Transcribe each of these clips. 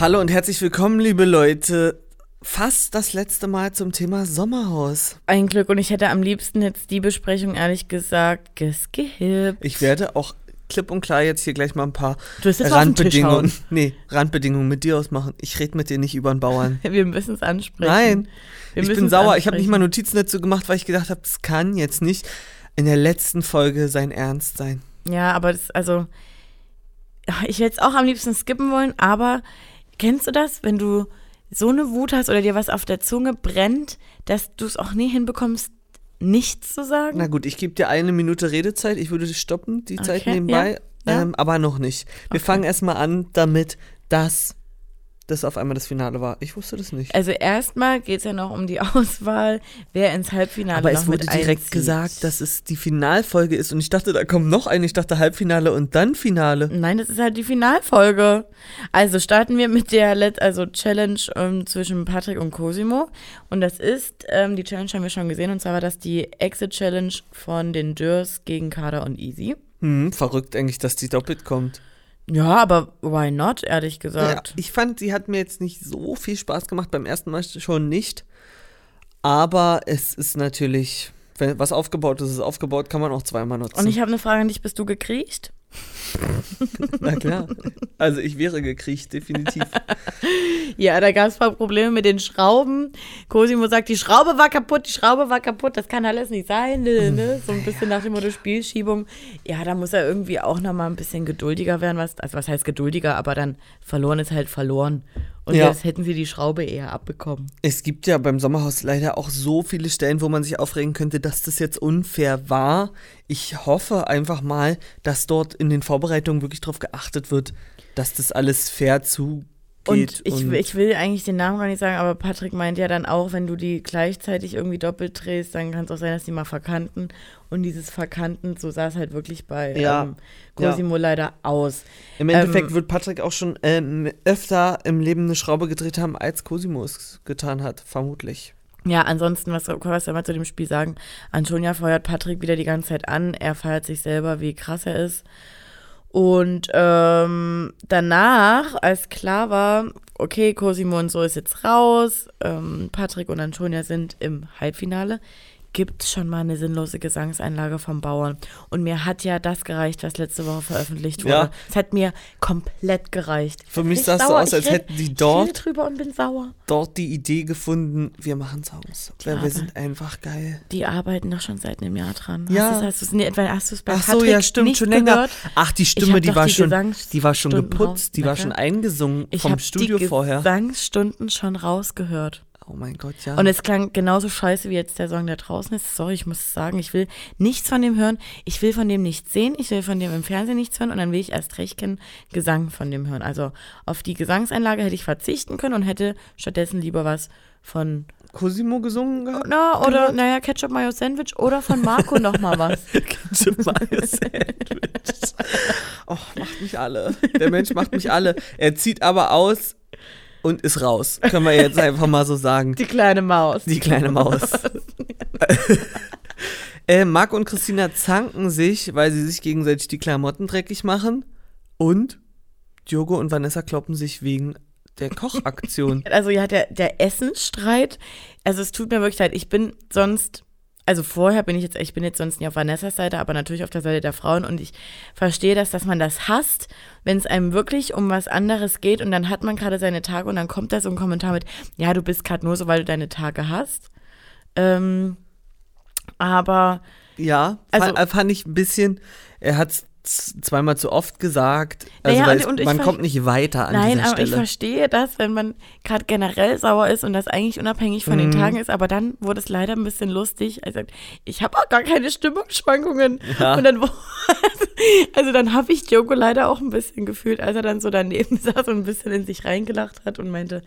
Hallo und herzlich willkommen, liebe Leute. Fast das letzte Mal zum Thema Sommerhaus. Ein Glück und ich hätte am liebsten jetzt die Besprechung ehrlich gesagt geskippt. Ich werde auch klipp und klar jetzt hier gleich mal ein paar Randbedingungen, nee, Randbedingungen mit dir ausmachen. Ich rede mit dir nicht über den Bauern. Wir müssen es ansprechen. Nein, Wir ich bin sauer. Ich habe nicht mal Notizen dazu gemacht, weil ich gedacht habe, das kann jetzt nicht in der letzten Folge sein Ernst sein. Ja, aber das, also, ich hätte es auch am liebsten skippen wollen, aber kennst du das, wenn du so eine Wut hast oder dir was auf der Zunge brennt, dass du es auch nie hinbekommst, nichts zu sagen? Na gut, ich gebe dir eine Minute Redezeit. Ich würde dich stoppen, die Zeit Okay, nebenbei. ja, ja. Ähm, aber noch nicht. Wir Okay. fangen erstmal an damit, dass das auf einmal das Finale war. Ich wusste das nicht. Also erstmal geht es ja noch um die Auswahl, wer ins Halbfinale Aber noch es wurde direkt einzieht. gesagt, dass es die Finalfolge ist und ich dachte, da kommt noch eine. Ich dachte Halbfinale und dann Finale. Nein, das ist halt die Finalfolge. Also starten wir mit der Let also Challenge ähm, zwischen Patrick und Cosimo. Und das ist, ähm, die Challenge haben wir schon gesehen, und zwar war das die Exit-Challenge von den Dürrs gegen Kader und Easy. Hm, verrückt eigentlich, dass die doppelt kommt. Ja, aber why not, ehrlich Ja, gesagt. ich fand, sie hat mir jetzt nicht so viel Spaß gemacht. Beim ersten Mal schon nicht. Aber es ist natürlich, wenn was aufgebaut ist, ist aufgebaut, kann man auch zweimal nutzen. Und ich habe eine Frage an dich, bist du gekriecht? Na klar. Also ich wäre gekriecht, definitiv. Ja, da gab es paar Probleme mit den Schrauben. Cosimo sagt, die Schraube war kaputt, die Schraube war kaputt, das kann alles nicht sein. Ne? ne? So ein bisschen nach dem Motto Spielschiebung. Ja, da muss er irgendwie auch nochmal ein bisschen geduldiger werden. Was, also was heißt geduldiger, aber dann verloren ist halt verloren. Und Ja. jetzt hätten sie die Schraube eher abbekommen. Es gibt ja beim Sommerhaus leider auch so viele Stellen, wo man sich aufregen könnte, dass das jetzt unfair war. Ich hoffe einfach mal, dass dort in den Vorbereitungen wirklich darauf geachtet wird, dass das alles fair zugeht. Und ich, ich will eigentlich den Namen gar nicht sagen, aber Patrick meint ja dann auch, wenn du die gleichzeitig irgendwie doppelt drehst, dann kann es auch sein, dass die mal verkanten. Und dieses Verkanten, so sah es halt wirklich bei Ja. ähm, Cosimo leider aus. Im Endeffekt ähm, wird Patrick auch schon ähm, öfter im Leben eine Schraube gedreht haben, als Cosimo es getan hat, vermutlich. Ja, ansonsten, was, soll man zu dem Spiel sagen? Antonia feuert Patrick wieder die ganze Zeit an. Er feiert sich selber, wie krass er ist. Und ähm, danach, als klar war, okay, Cosimo und so ist jetzt raus, ähm, Patrick und Antonia sind im Halbfinale, gibt es schon mal eine sinnlose Gesangseinlage vom Bauern. Und mir hat ja das gereicht, was letzte Woche veröffentlicht wurde. Ja. Es hat mir komplett gereicht. Für mich Ich sah es so aus, ich als red- hätten die Ich dort, drüber und bin sauer. dort die Idee gefunden, wir machen Songs. Weil wir sind einfach geil. Die arbeiten doch schon seit einem Jahr dran. Ja. Hast du es hast du's nie, etwa hast du es bei Ach so, Patrick ja, stimmt, schon länger. gehört? Ach, die Ich Stimme, die war die schon, die war schon geputzt, die war schon eingesungen Ich vom habe Studio die vorher. Gesangsstunden schon rausgehört. Oh mein Gott, ja. Und es klang genauso scheiße wie jetzt der Song, der draußen ist. Sorry, ich muss sagen, ich will nichts von dem hören. Ich will von dem nichts sehen. Ich will von dem im Fernsehen nichts hören. Und dann will ich erst recht keinen Gesang von dem hören. Also auf die Gesangseinlage hätte ich verzichten können und hätte stattdessen lieber was von, Cosimo gesungen gehabt? na, oder, naja, Ketchup Mayo Sandwich oder von Marco nochmal was. Ketchup Mayo Sandwich. Oh, macht mich alle. Der Mensch macht mich alle. Er zieht aber aus und ist raus. Können wir jetzt einfach mal so sagen. Die kleine Maus. Die kleine Maus. äh, Marc und Christina zanken sich, weil sie sich gegenseitig die Klamotten dreckig machen. Und Diogo und Vanessa kloppen sich wegen der Kochaktion. Also ja, der, der Essensstreit, also es tut mir wirklich leid, ich bin sonst, also vorher bin ich jetzt, ich bin jetzt sonst nicht auf Vanessas Seite, aber natürlich auf der Seite der Frauen und ich verstehe das, dass man das hasst, wenn es einem wirklich um was anderes geht und dann hat man gerade seine Tage und dann kommt da so ein Kommentar mit, ja, du bist gerade nur so, weil du deine Tage hast. Ähm, aber Ja, Also- fand, fand ich ein bisschen, er hat es zweimal zu oft gesagt. Also Naja, weil und- und ich man kommt nicht weiter an Nein, aber ich Stelle. verstehe das, wenn man gerade generell sauer ist und das eigentlich unabhängig von den Mhm. Tagen ist, aber dann wurde es leider ein bisschen lustig. Er sagt, ich habe auch gar keine Stimmungsschwankungen. Ja. Und dann, also dann habe ich Joko leider auch ein bisschen gefühlt, als er dann so daneben saß und ein bisschen in sich reingelacht hat und meinte,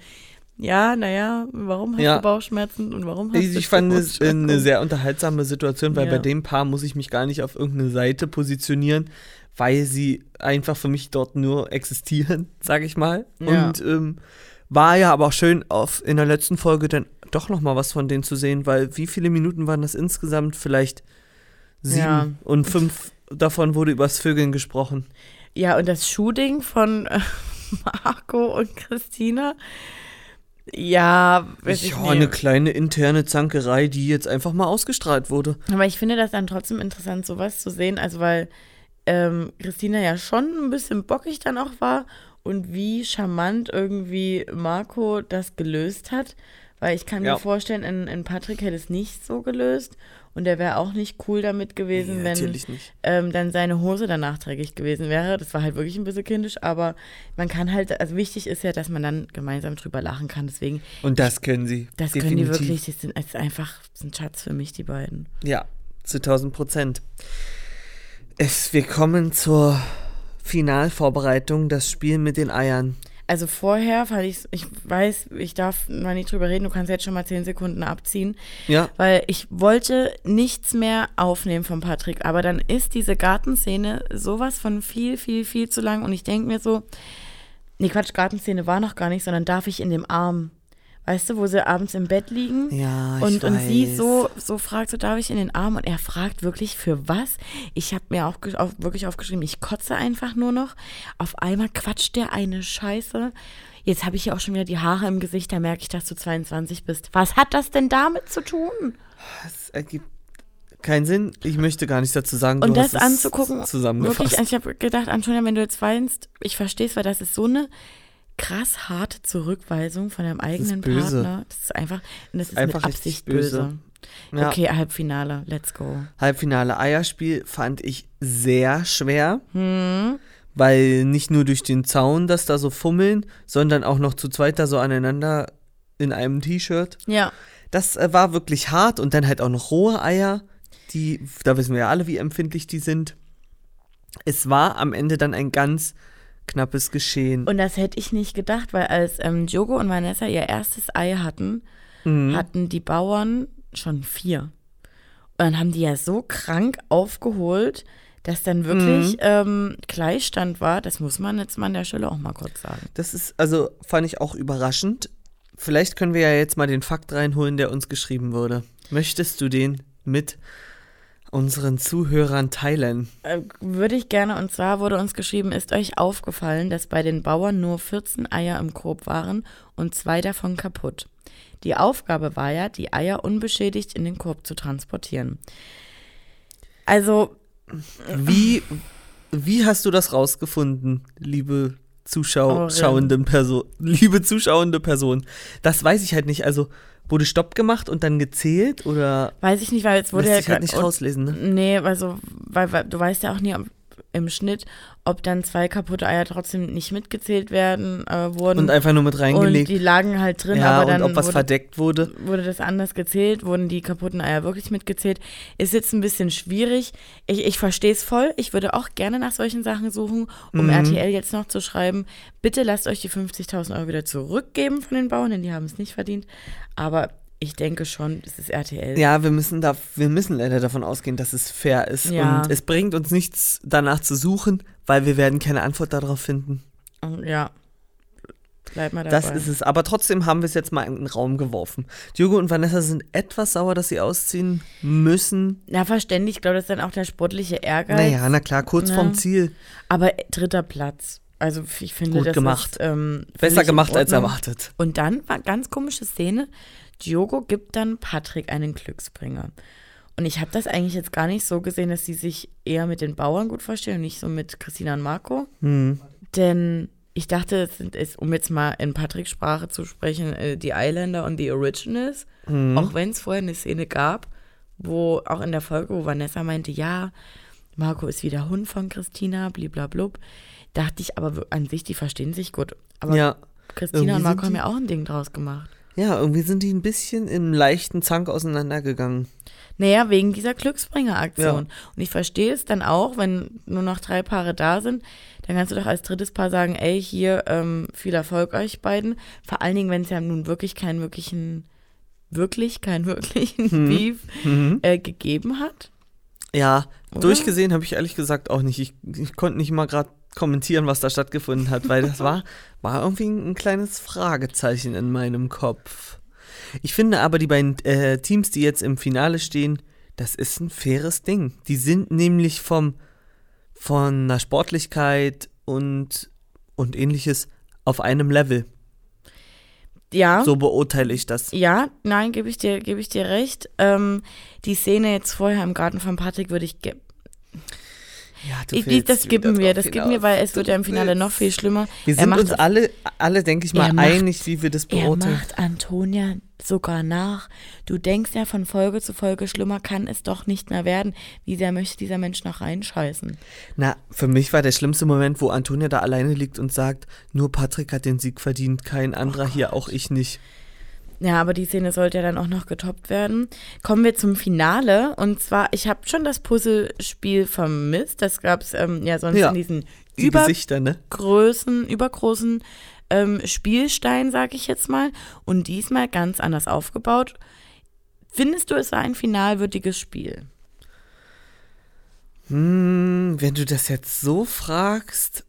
ja, naja, warum hast Ja. du Bauchschmerzen und warum hast Ich, du ich fand es eine sehr unterhaltsame Situation, weil Ja. bei dem Paar muss ich mich gar nicht auf irgendeine Seite positionieren, weil sie einfach für mich dort nur existieren, sage ich mal. Ja. Und ähm, war ja aber auch schön, auf, in der letzten Folge dann doch noch mal was von denen zu sehen, weil wie viele Minuten waren das insgesamt? Vielleicht sieben und fünf davon wurde übers Vögeln gesprochen. Ja, und das Shooting von, Marco und Christina. Ja, weiß ich Ja, eine kleine interne Zankerei, die jetzt einfach mal ausgestrahlt wurde. Aber ich finde das dann trotzdem interessant, sowas zu sehen. Also, weil ähm, Christina ja schon ein bisschen bockig dann auch war und wie charmant irgendwie Marco das gelöst hat. Weil ich kann Ja. mir vorstellen, in, in Patrick hätte es nicht so gelöst und er wäre auch nicht cool damit gewesen, Nee, wenn ähm, dann seine Hose danach dreckig gewesen wäre. Das war halt wirklich ein bisschen kindisch, aber man kann halt, also wichtig ist ja, dass man dann gemeinsam drüber lachen kann. Deswegen, Und das können sie. das definitiv. können die wirklich, das sind das ist einfach das ist ein Schatz für mich, die beiden. Ja, zu 1000 Prozent. Es, wir kommen zur Finalvorbereitung, das Spiel mit den Eiern. Also vorher fand ich, ich weiß, ich darf mal nicht drüber reden, du kannst jetzt schon mal zehn Sekunden abziehen, Ja, weil ich wollte nichts mehr aufnehmen von Patrick, aber dann ist diese Gartenszene sowas von viel, viel, viel zu lang und ich denke mir so, nee Quatsch, Gartenszene war noch gar nicht, sondern darf ich in dem Arm, weißt du, wo sie abends im Bett liegen ja, ich und, und sie weiß. so, so fragt, so darf ich in den Arm und er fragt wirklich für was. Ich habe mir auch auf, wirklich aufgeschrieben, ich kotze einfach nur noch. Auf einmal quatscht der eine Scheiße. Jetzt habe ich ja auch schon wieder die Haare im Gesicht, da merke ich, dass du 22 bist. Was hat das denn damit zu tun? Es ergibt keinen Sinn. Ich möchte gar nichts dazu sagen. Und du das anzugucken, Zusammengefasst. wirklich, ich habe gedacht, Antonia, wenn du jetzt weinst, ich verstehe es, weil das ist so eine krass harte Zurückweisung von deinem eigenen böse. Partner. Das ist einfach, das ist Einfach mit Absicht böse. Ja. Okay, Halbfinale, let's go. Halbfinale Eierspiel fand ich sehr schwer, Hm. weil nicht nur durch den Zaun das da so fummeln, sondern auch noch zu zweit da so aneinander in einem T-Shirt. Ja. Das äh, war wirklich hart und dann halt auch noch rohe Eier, die, da wissen wir ja alle, wie empfindlich die sind. Es war am Ende dann ein ganz knappes Geschehen. Und das hätte ich nicht gedacht, weil als ähm, Diogo und Vanessa ihr erstes Ei hatten, Mhm. hatten die Bauern schon vier. Und dann haben die ja so krank aufgeholt, dass dann wirklich Mhm. ähm, Gleichstand war. Das muss man jetzt mal an der Stelle auch mal kurz sagen. Das ist, also fand ich auch überraschend. Vielleicht können wir ja jetzt mal den Fakt reinholen, der uns geschrieben wurde. Möchtest du den mit unseren Zuhörern teilen? Äh, würde ich gerne, und zwar wurde uns geschrieben, ist euch aufgefallen, dass bei den Bauern nur 14 Eier im Korb waren und zwei davon kaputt. Die Aufgabe war ja, die Eier unbeschädigt in den Korb zu transportieren. Also, Wie, wie hast du das rausgefunden, liebe Zuschau Aurin. schauenden Person, liebe zuschauende Person? Das weiß ich halt nicht. Also wurde Stopp gemacht und dann gezählt oder weiß ich nicht, weil es wurde lässt ja sich halt nicht rauslesen, ne? Nee, also, weil, weil du weißt ja auch nie ob, im Schnitt, ob dann zwei kaputte Eier trotzdem nicht mitgezählt werden äh, wurden. Und einfach nur mit und reingelegt. die lagen halt drin, ja, aber dann und ob was wurde, verdeckt wurde. wurde das anders gezählt, wurden die kaputten Eier wirklich mitgezählt. Ist jetzt ein bisschen schwierig. Ich, ich verstehe es voll. Ich würde auch gerne nach solchen Sachen suchen, um Mhm. RTL jetzt noch zu schreiben, bitte lasst euch die 50.000 Euro wieder zurückgeben von den Bauern, denn die haben es nicht verdient. Aber ich denke schon, das ist RTL. Ja, wir müssen da, wir müssen leider davon ausgehen, dass es fair ist. Ja. Und es bringt uns nichts, danach zu suchen, weil wir werden keine Antwort darauf finden. Ja. Bleib mal dabei. Das ist es. Aber trotzdem haben wir es jetzt mal in den Raum geworfen. Diogo und Vanessa sind etwas sauer, dass sie ausziehen müssen. Na, verständlich. Ich glaube, das ist dann auch der sportliche Ehrgeiz. Naja, na klar, kurz Ja. vorm Ziel. Aber dritter Platz. Also ich finde, Gut das gemacht. ist ähm, Besser gemacht als erwartet. Und dann war ganz komische Szene. Diogo gibt dann Patrick einen Glücksbringer. Und ich habe das eigentlich jetzt gar nicht so gesehen, dass sie sich eher mit den Bauern gut verstehen und nicht so mit Christina und Marco. Hm. Denn ich dachte, es sind, es, um jetzt mal in Patricks Sprache zu sprechen, äh, die Islander und die Originals. Mhm. Auch wenn es vorher eine Szene gab, wo auch in der Folge, wo Vanessa meinte, ja, Marco ist wie der Hund von Christina, bliblablub, dachte ich aber an sich, die verstehen sich gut. Aber Ja. Christina und Marco haben ja auch ein Ding draus gemacht. Ja, irgendwie sind die ein bisschen im leichten Zank auseinandergegangen. Naja, wegen dieser Glücksbringer-Aktion. Und ich verstehe es dann auch, wenn nur noch drei Paare da sind, dann kannst du doch als drittes Paar sagen, ey, hier, ähm, viel Erfolg euch beiden. Vor allen Dingen, wenn es ja nun wirklich keinen wirklichen, wirklich keinen wirklichen Beef Mhm. äh, gegeben hat. Ja, Oder? durchgesehen habe ich ehrlich gesagt auch nicht. Ich, ich konnte nicht mal gerade kommentieren, was da stattgefunden hat, weil das war, war irgendwie ein kleines Fragezeichen in meinem Kopf. Ich finde aber, die beiden äh, Teams, die jetzt im Finale stehen, das ist ein faires Ding. Die sind nämlich vom, von der Sportlichkeit und, und ähnliches auf einem Level. Ja. So beurteile ich das. Ja, nein, gebe ich dir, gebe ich dir recht. Ähm, die Szene jetzt vorher im Garten von Patrick würde ich Ja, du ich, willst das wieder wir, das skippen wir, weil es wird ja im Finale willst. noch viel schlimmer. Wir Er sind macht uns alle, alle denke ich mal, Er macht- einig, wie wir das Er beurteilen. macht Antonia sogar nach. Du denkst ja von Folge zu Folge, schlimmer kann es doch nicht mehr werden. Wie sehr möchte dieser Mensch noch reinscheißen? Na, für mich war der schlimmste Moment, wo Antonia da alleine liegt und sagt, nur Patrick hat den Sieg verdient, kein anderer hier, auch ich nicht. Ja, aber die Szene sollte ja dann auch noch getoppt werden. Kommen wir zum Finale. Und zwar, ich habe schon das Puzzlespiel vermisst. Das gab es ähm, ja sonst Ja, in diesen Die Gesichter, ne? übergrößen, übergroßen ähm, Spielstein, sag ich jetzt mal. Und diesmal ganz anders aufgebaut. Findest du, es war ein finalwürdiges Spiel? Hm, wenn du das jetzt so fragst,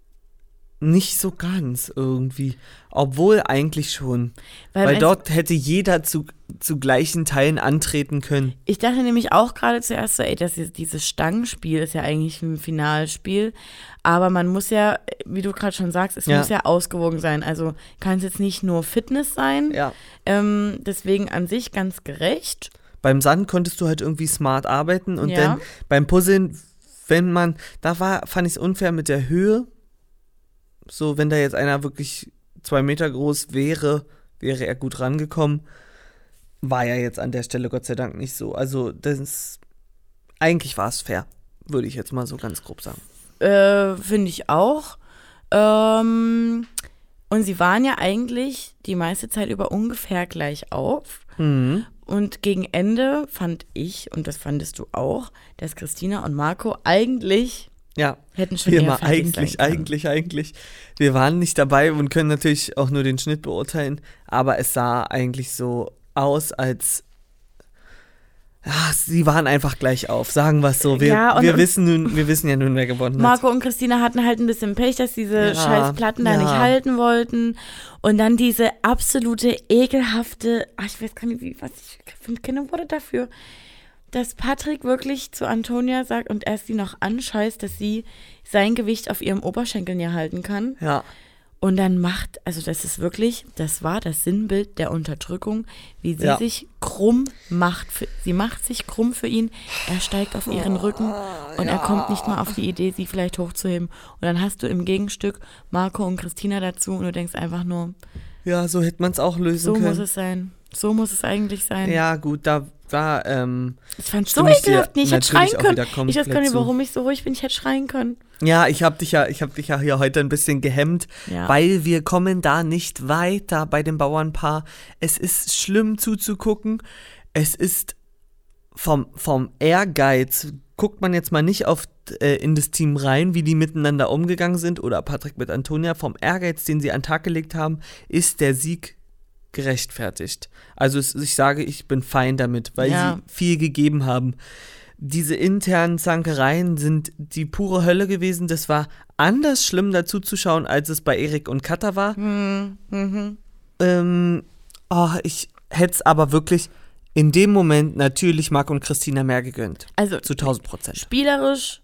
nicht so ganz irgendwie. Obwohl eigentlich schon. Weil Weil dort hätte jeder zu, zu gleichen Teilen antreten können. Ich dachte nämlich auch gerade zuerst so, ey, das ist, dieses Stangenspiel ist ja eigentlich ein Finalspiel. Aber man muss ja, wie du gerade schon sagst, es Ja. muss ja ausgewogen sein. Also kann es jetzt nicht nur Fitness sein. Ja. Ähm, deswegen an sich ganz gerecht. Beim Sand konntest du halt irgendwie smart arbeiten und Ja. dann beim Puzzeln, wenn man, da war, fand ich es unfair mit der Höhe. So, wenn da jetzt einer wirklich zwei Meter groß wäre, wäre er gut rangekommen. War ja jetzt an der Stelle Gott sei Dank nicht so. Also, das eigentlich war es fair, würde ich jetzt mal so ganz grob sagen. Äh, Finde ich auch. Ähm, und sie waren ja eigentlich die meiste Zeit über ungefähr gleich auf. Mhm. Und gegen Ende fand ich, und das fandest du auch, dass Christina und Marco eigentlich Ja, hätten schon wir mal eigentlich, eigentlich, eigentlich. Wir waren nicht dabei und können natürlich auch nur den Schnitt beurteilen, aber es sah eigentlich so aus, als ja, sie waren einfach gleich auf, sagen wir es so. Wir, Ja, und- wir wissen nun, wir wissen ja nun, wer gewonnen hat. Marco und Christina hatten halt ein bisschen Pech, dass diese Ja, scheiß Platten da ja. nicht halten wollten. Und dann diese absolute ekelhafte, ach, ich weiß gar nicht, wie, was ich finde keine Worte dafür, dass Patrick wirklich zu Antonia sagt und erst sie noch anscheißt, dass sie sein Gewicht auf ihrem Oberschenkel nie halten kann. Ja, Und dann macht, also das ist wirklich, das war das Sinnbild der Unterdrückung, wie sie Ja. sich krumm macht. Für, sie macht sich krumm für ihn, er steigt auf ihren Rücken und er kommt nicht mal auf die Idee, sie vielleicht hochzuheben. Und dann hast du im Gegenstück Marco und Christina dazu und du denkst einfach nur, ja, so hätte man es auch lösen so können. muss es sein. So muss es eigentlich sein. ja, gut, da war, ähm, Ich fand es so ekelhaft. Nee, Ich hätte schreien können. Ich weiß gar nicht, warum ich so ruhig bin. Ich hätte schreien können. ja, ich habe dich ja, ich habe dich ja hier heute ein bisschen gehemmt, Ja. weil wir kommen da nicht weiter bei dem Bauernpaar. Es ist schlimm zuzugucken. Es ist vom, vom Ehrgeiz, guckt man jetzt mal nicht auf äh, in das Team rein, wie die miteinander umgegangen sind oder Patrick mit Antonia, vom Ehrgeiz, den sie an den Tag gelegt haben, ist der Sieg gerechtfertigt. Also es, ich sage, ich bin fein damit, weil Ja. sie viel gegeben haben. Diese internen Zankereien sind die pure Hölle gewesen. Das war anders schlimm dazu zu schauen, als es bei Erik und Katha war. Hm, mhm. Ähm, oh, ich hätte es aber wirklich in dem Moment natürlich Marc und Christina mehr gegönnt. Also Zu 1000 Prozent. spielerisch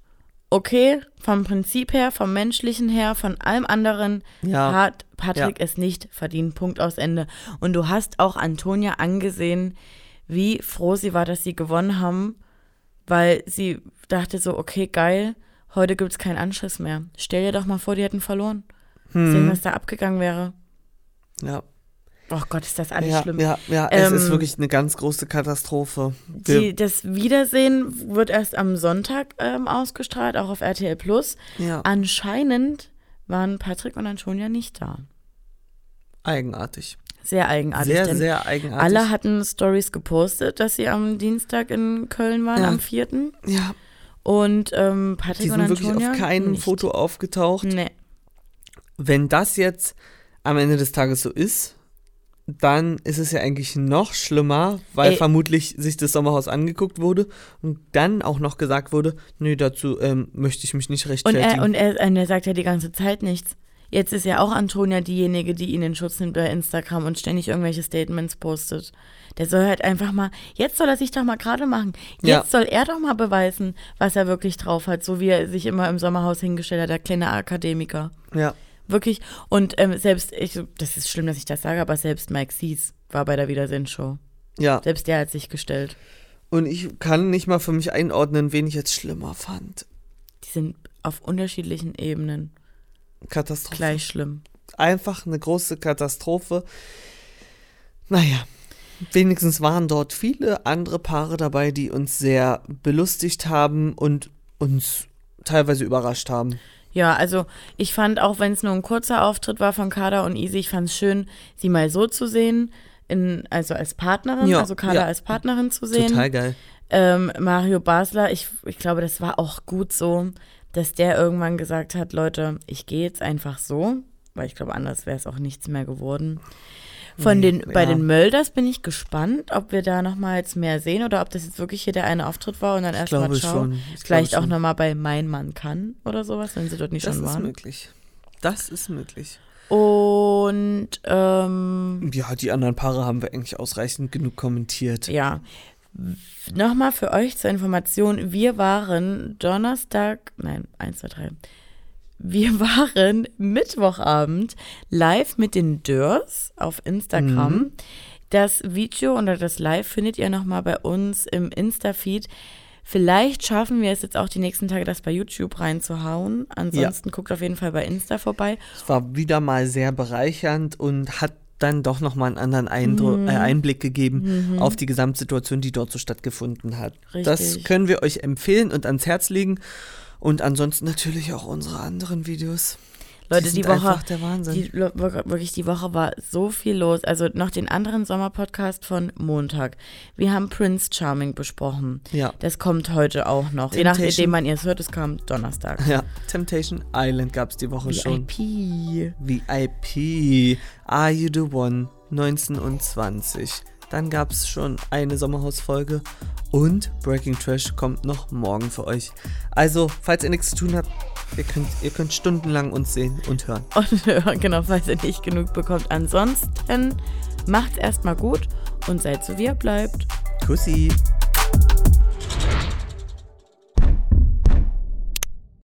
okay, vom Prinzip her, vom menschlichen her, von allem anderen Ja. hat Patrick es nicht verdient. Punkt aus Ende. Und du hast auch Antonia angesehen, wie froh sie war, dass sie gewonnen haben, weil sie dachte so, okay, geil, heute gibt es keinen Anschluss mehr. Stell dir doch mal vor, die hätten verloren. Sehen, Hm. was da abgegangen wäre. Ja, Oh Gott, ist das alles ja, schlimm. ja, ja es ist Ähm, wirklich eine ganz große Katastrophe. Die, das Wiedersehen wird erst am Sonntag ähm, ausgestrahlt, auch auf RTL Plus. ja, Anscheinend waren Patrick und Antonia nicht da. eigenartig. Sehr eigenartig. Sehr, sehr eigenartig. alle hatten Stories gepostet, dass sie am Dienstag in Köln waren, Ja. am 4. ja, Und ähm, Patrick die und sind wirklich Antonia auf keinem. Foto aufgetaucht. Nee. Wenn das jetzt am Ende des Tages so ist, dann ist es ja eigentlich noch schlimmer, weil Ey. vermutlich sich das Sommerhaus angeguckt wurde und dann auch noch gesagt wurde, nö, dazu ähm, möchte ich mich nicht Und rechtfertigen. er, und, er, und er sagt ja die ganze Zeit nichts. Jetzt ist ja auch Antonia diejenige, die ihn in Schutz nimmt bei Instagram und ständig irgendwelche Statements postet. Der soll halt einfach mal, jetzt soll er sich doch mal gerade machen. Jetzt Ja. soll er doch mal beweisen, was er wirklich drauf hat, so wie er sich immer im Sommerhaus hingestellt hat, der kleine Akademiker. ja. Wirklich. Und ähm, selbst, ich, das ist schlimm, dass ich das sage, aber selbst Mike Sees war bei der Wiedersehen-Show. Ja. Selbst der hat sich gestellt. Und ich kann nicht mal für mich einordnen, wen ich jetzt schlimmer fand. Die sind auf unterschiedlichen Ebenen Katastrophe. gleich schlimm. Einfach eine große Katastrophe. Naja, wenigstens waren dort viele andere Paare dabei, die uns sehr belustigt haben und uns teilweise überrascht haben. Ja, also ich fand, auch wenn es nur ein kurzer Auftritt war von Kada und Easy, ich fand es schön, sie mal so zu sehen, in, also als Partnerin, Ja, also Kada ja. als Partnerin zu sehen. Total geil. Ähm, Mario Basler, ich, ich glaube, das war auch gut so, dass der irgendwann gesagt hat, Leute, ich gehe jetzt einfach so, weil ich glaube, anders wäre es auch nichts mehr geworden. Von den, bei ja. den Mölders bin ich gespannt, ob wir da nochmal jetzt mehr sehen oder ob das jetzt wirklich hier der eine Auftritt war und dann erstmal schon. Ich Vielleicht auch nochmal bei Mein Mann kann oder sowas, wenn sie dort nicht Das schon ist waren. möglich. Das ist möglich. Und ähm, Ja, die anderen Paare haben wir eigentlich ausreichend genug kommentiert. ja, nochmal für euch zur Information, wir waren Donnerstag, nein, 1, 2, 3. Wir waren Mittwochabend live mit den Dörrs auf Instagram. Mhm. Das Video oder das Live findet ihr nochmal bei uns im Insta-Feed. Vielleicht schaffen wir es jetzt auch die nächsten Tage, das bei YouTube reinzuhauen. Ansonsten guckt auf jeden Fall bei Insta vorbei. Es war wieder mal sehr bereichernd und hat dann doch nochmal einen anderen Eindru Mhm. äh, Einblick gegeben auf die Gesamtsituation, die dort so stattgefunden hat. Das Richtig. können wir euch empfehlen und ans Herz legen. Und ansonsten natürlich auch unsere anderen Videos. Leute, die die, Woche, die, wirklich die Woche war so viel los. Also noch den anderen Sommerpodcast von Montag. Wir haben Prince Charming besprochen. Ja. Das kommt heute auch noch. Je nachdem, wann ihr es hört, es kam Donnerstag. Ja, Temptation Island gab es die Woche schon. VIP. VIP. Are You the One? 19 und 20. Dann gab es schon eine Sommerhausfolge und Breaking Trash kommt noch morgen für euch. Also, falls ihr nichts zu tun habt, ihr könnt, ihr könnt stundenlang uns sehen und hören. Und äh, genau, falls ihr nicht genug bekommt. Ansonsten macht's erstmal gut und seid so wie ihr bleibt. Kussi.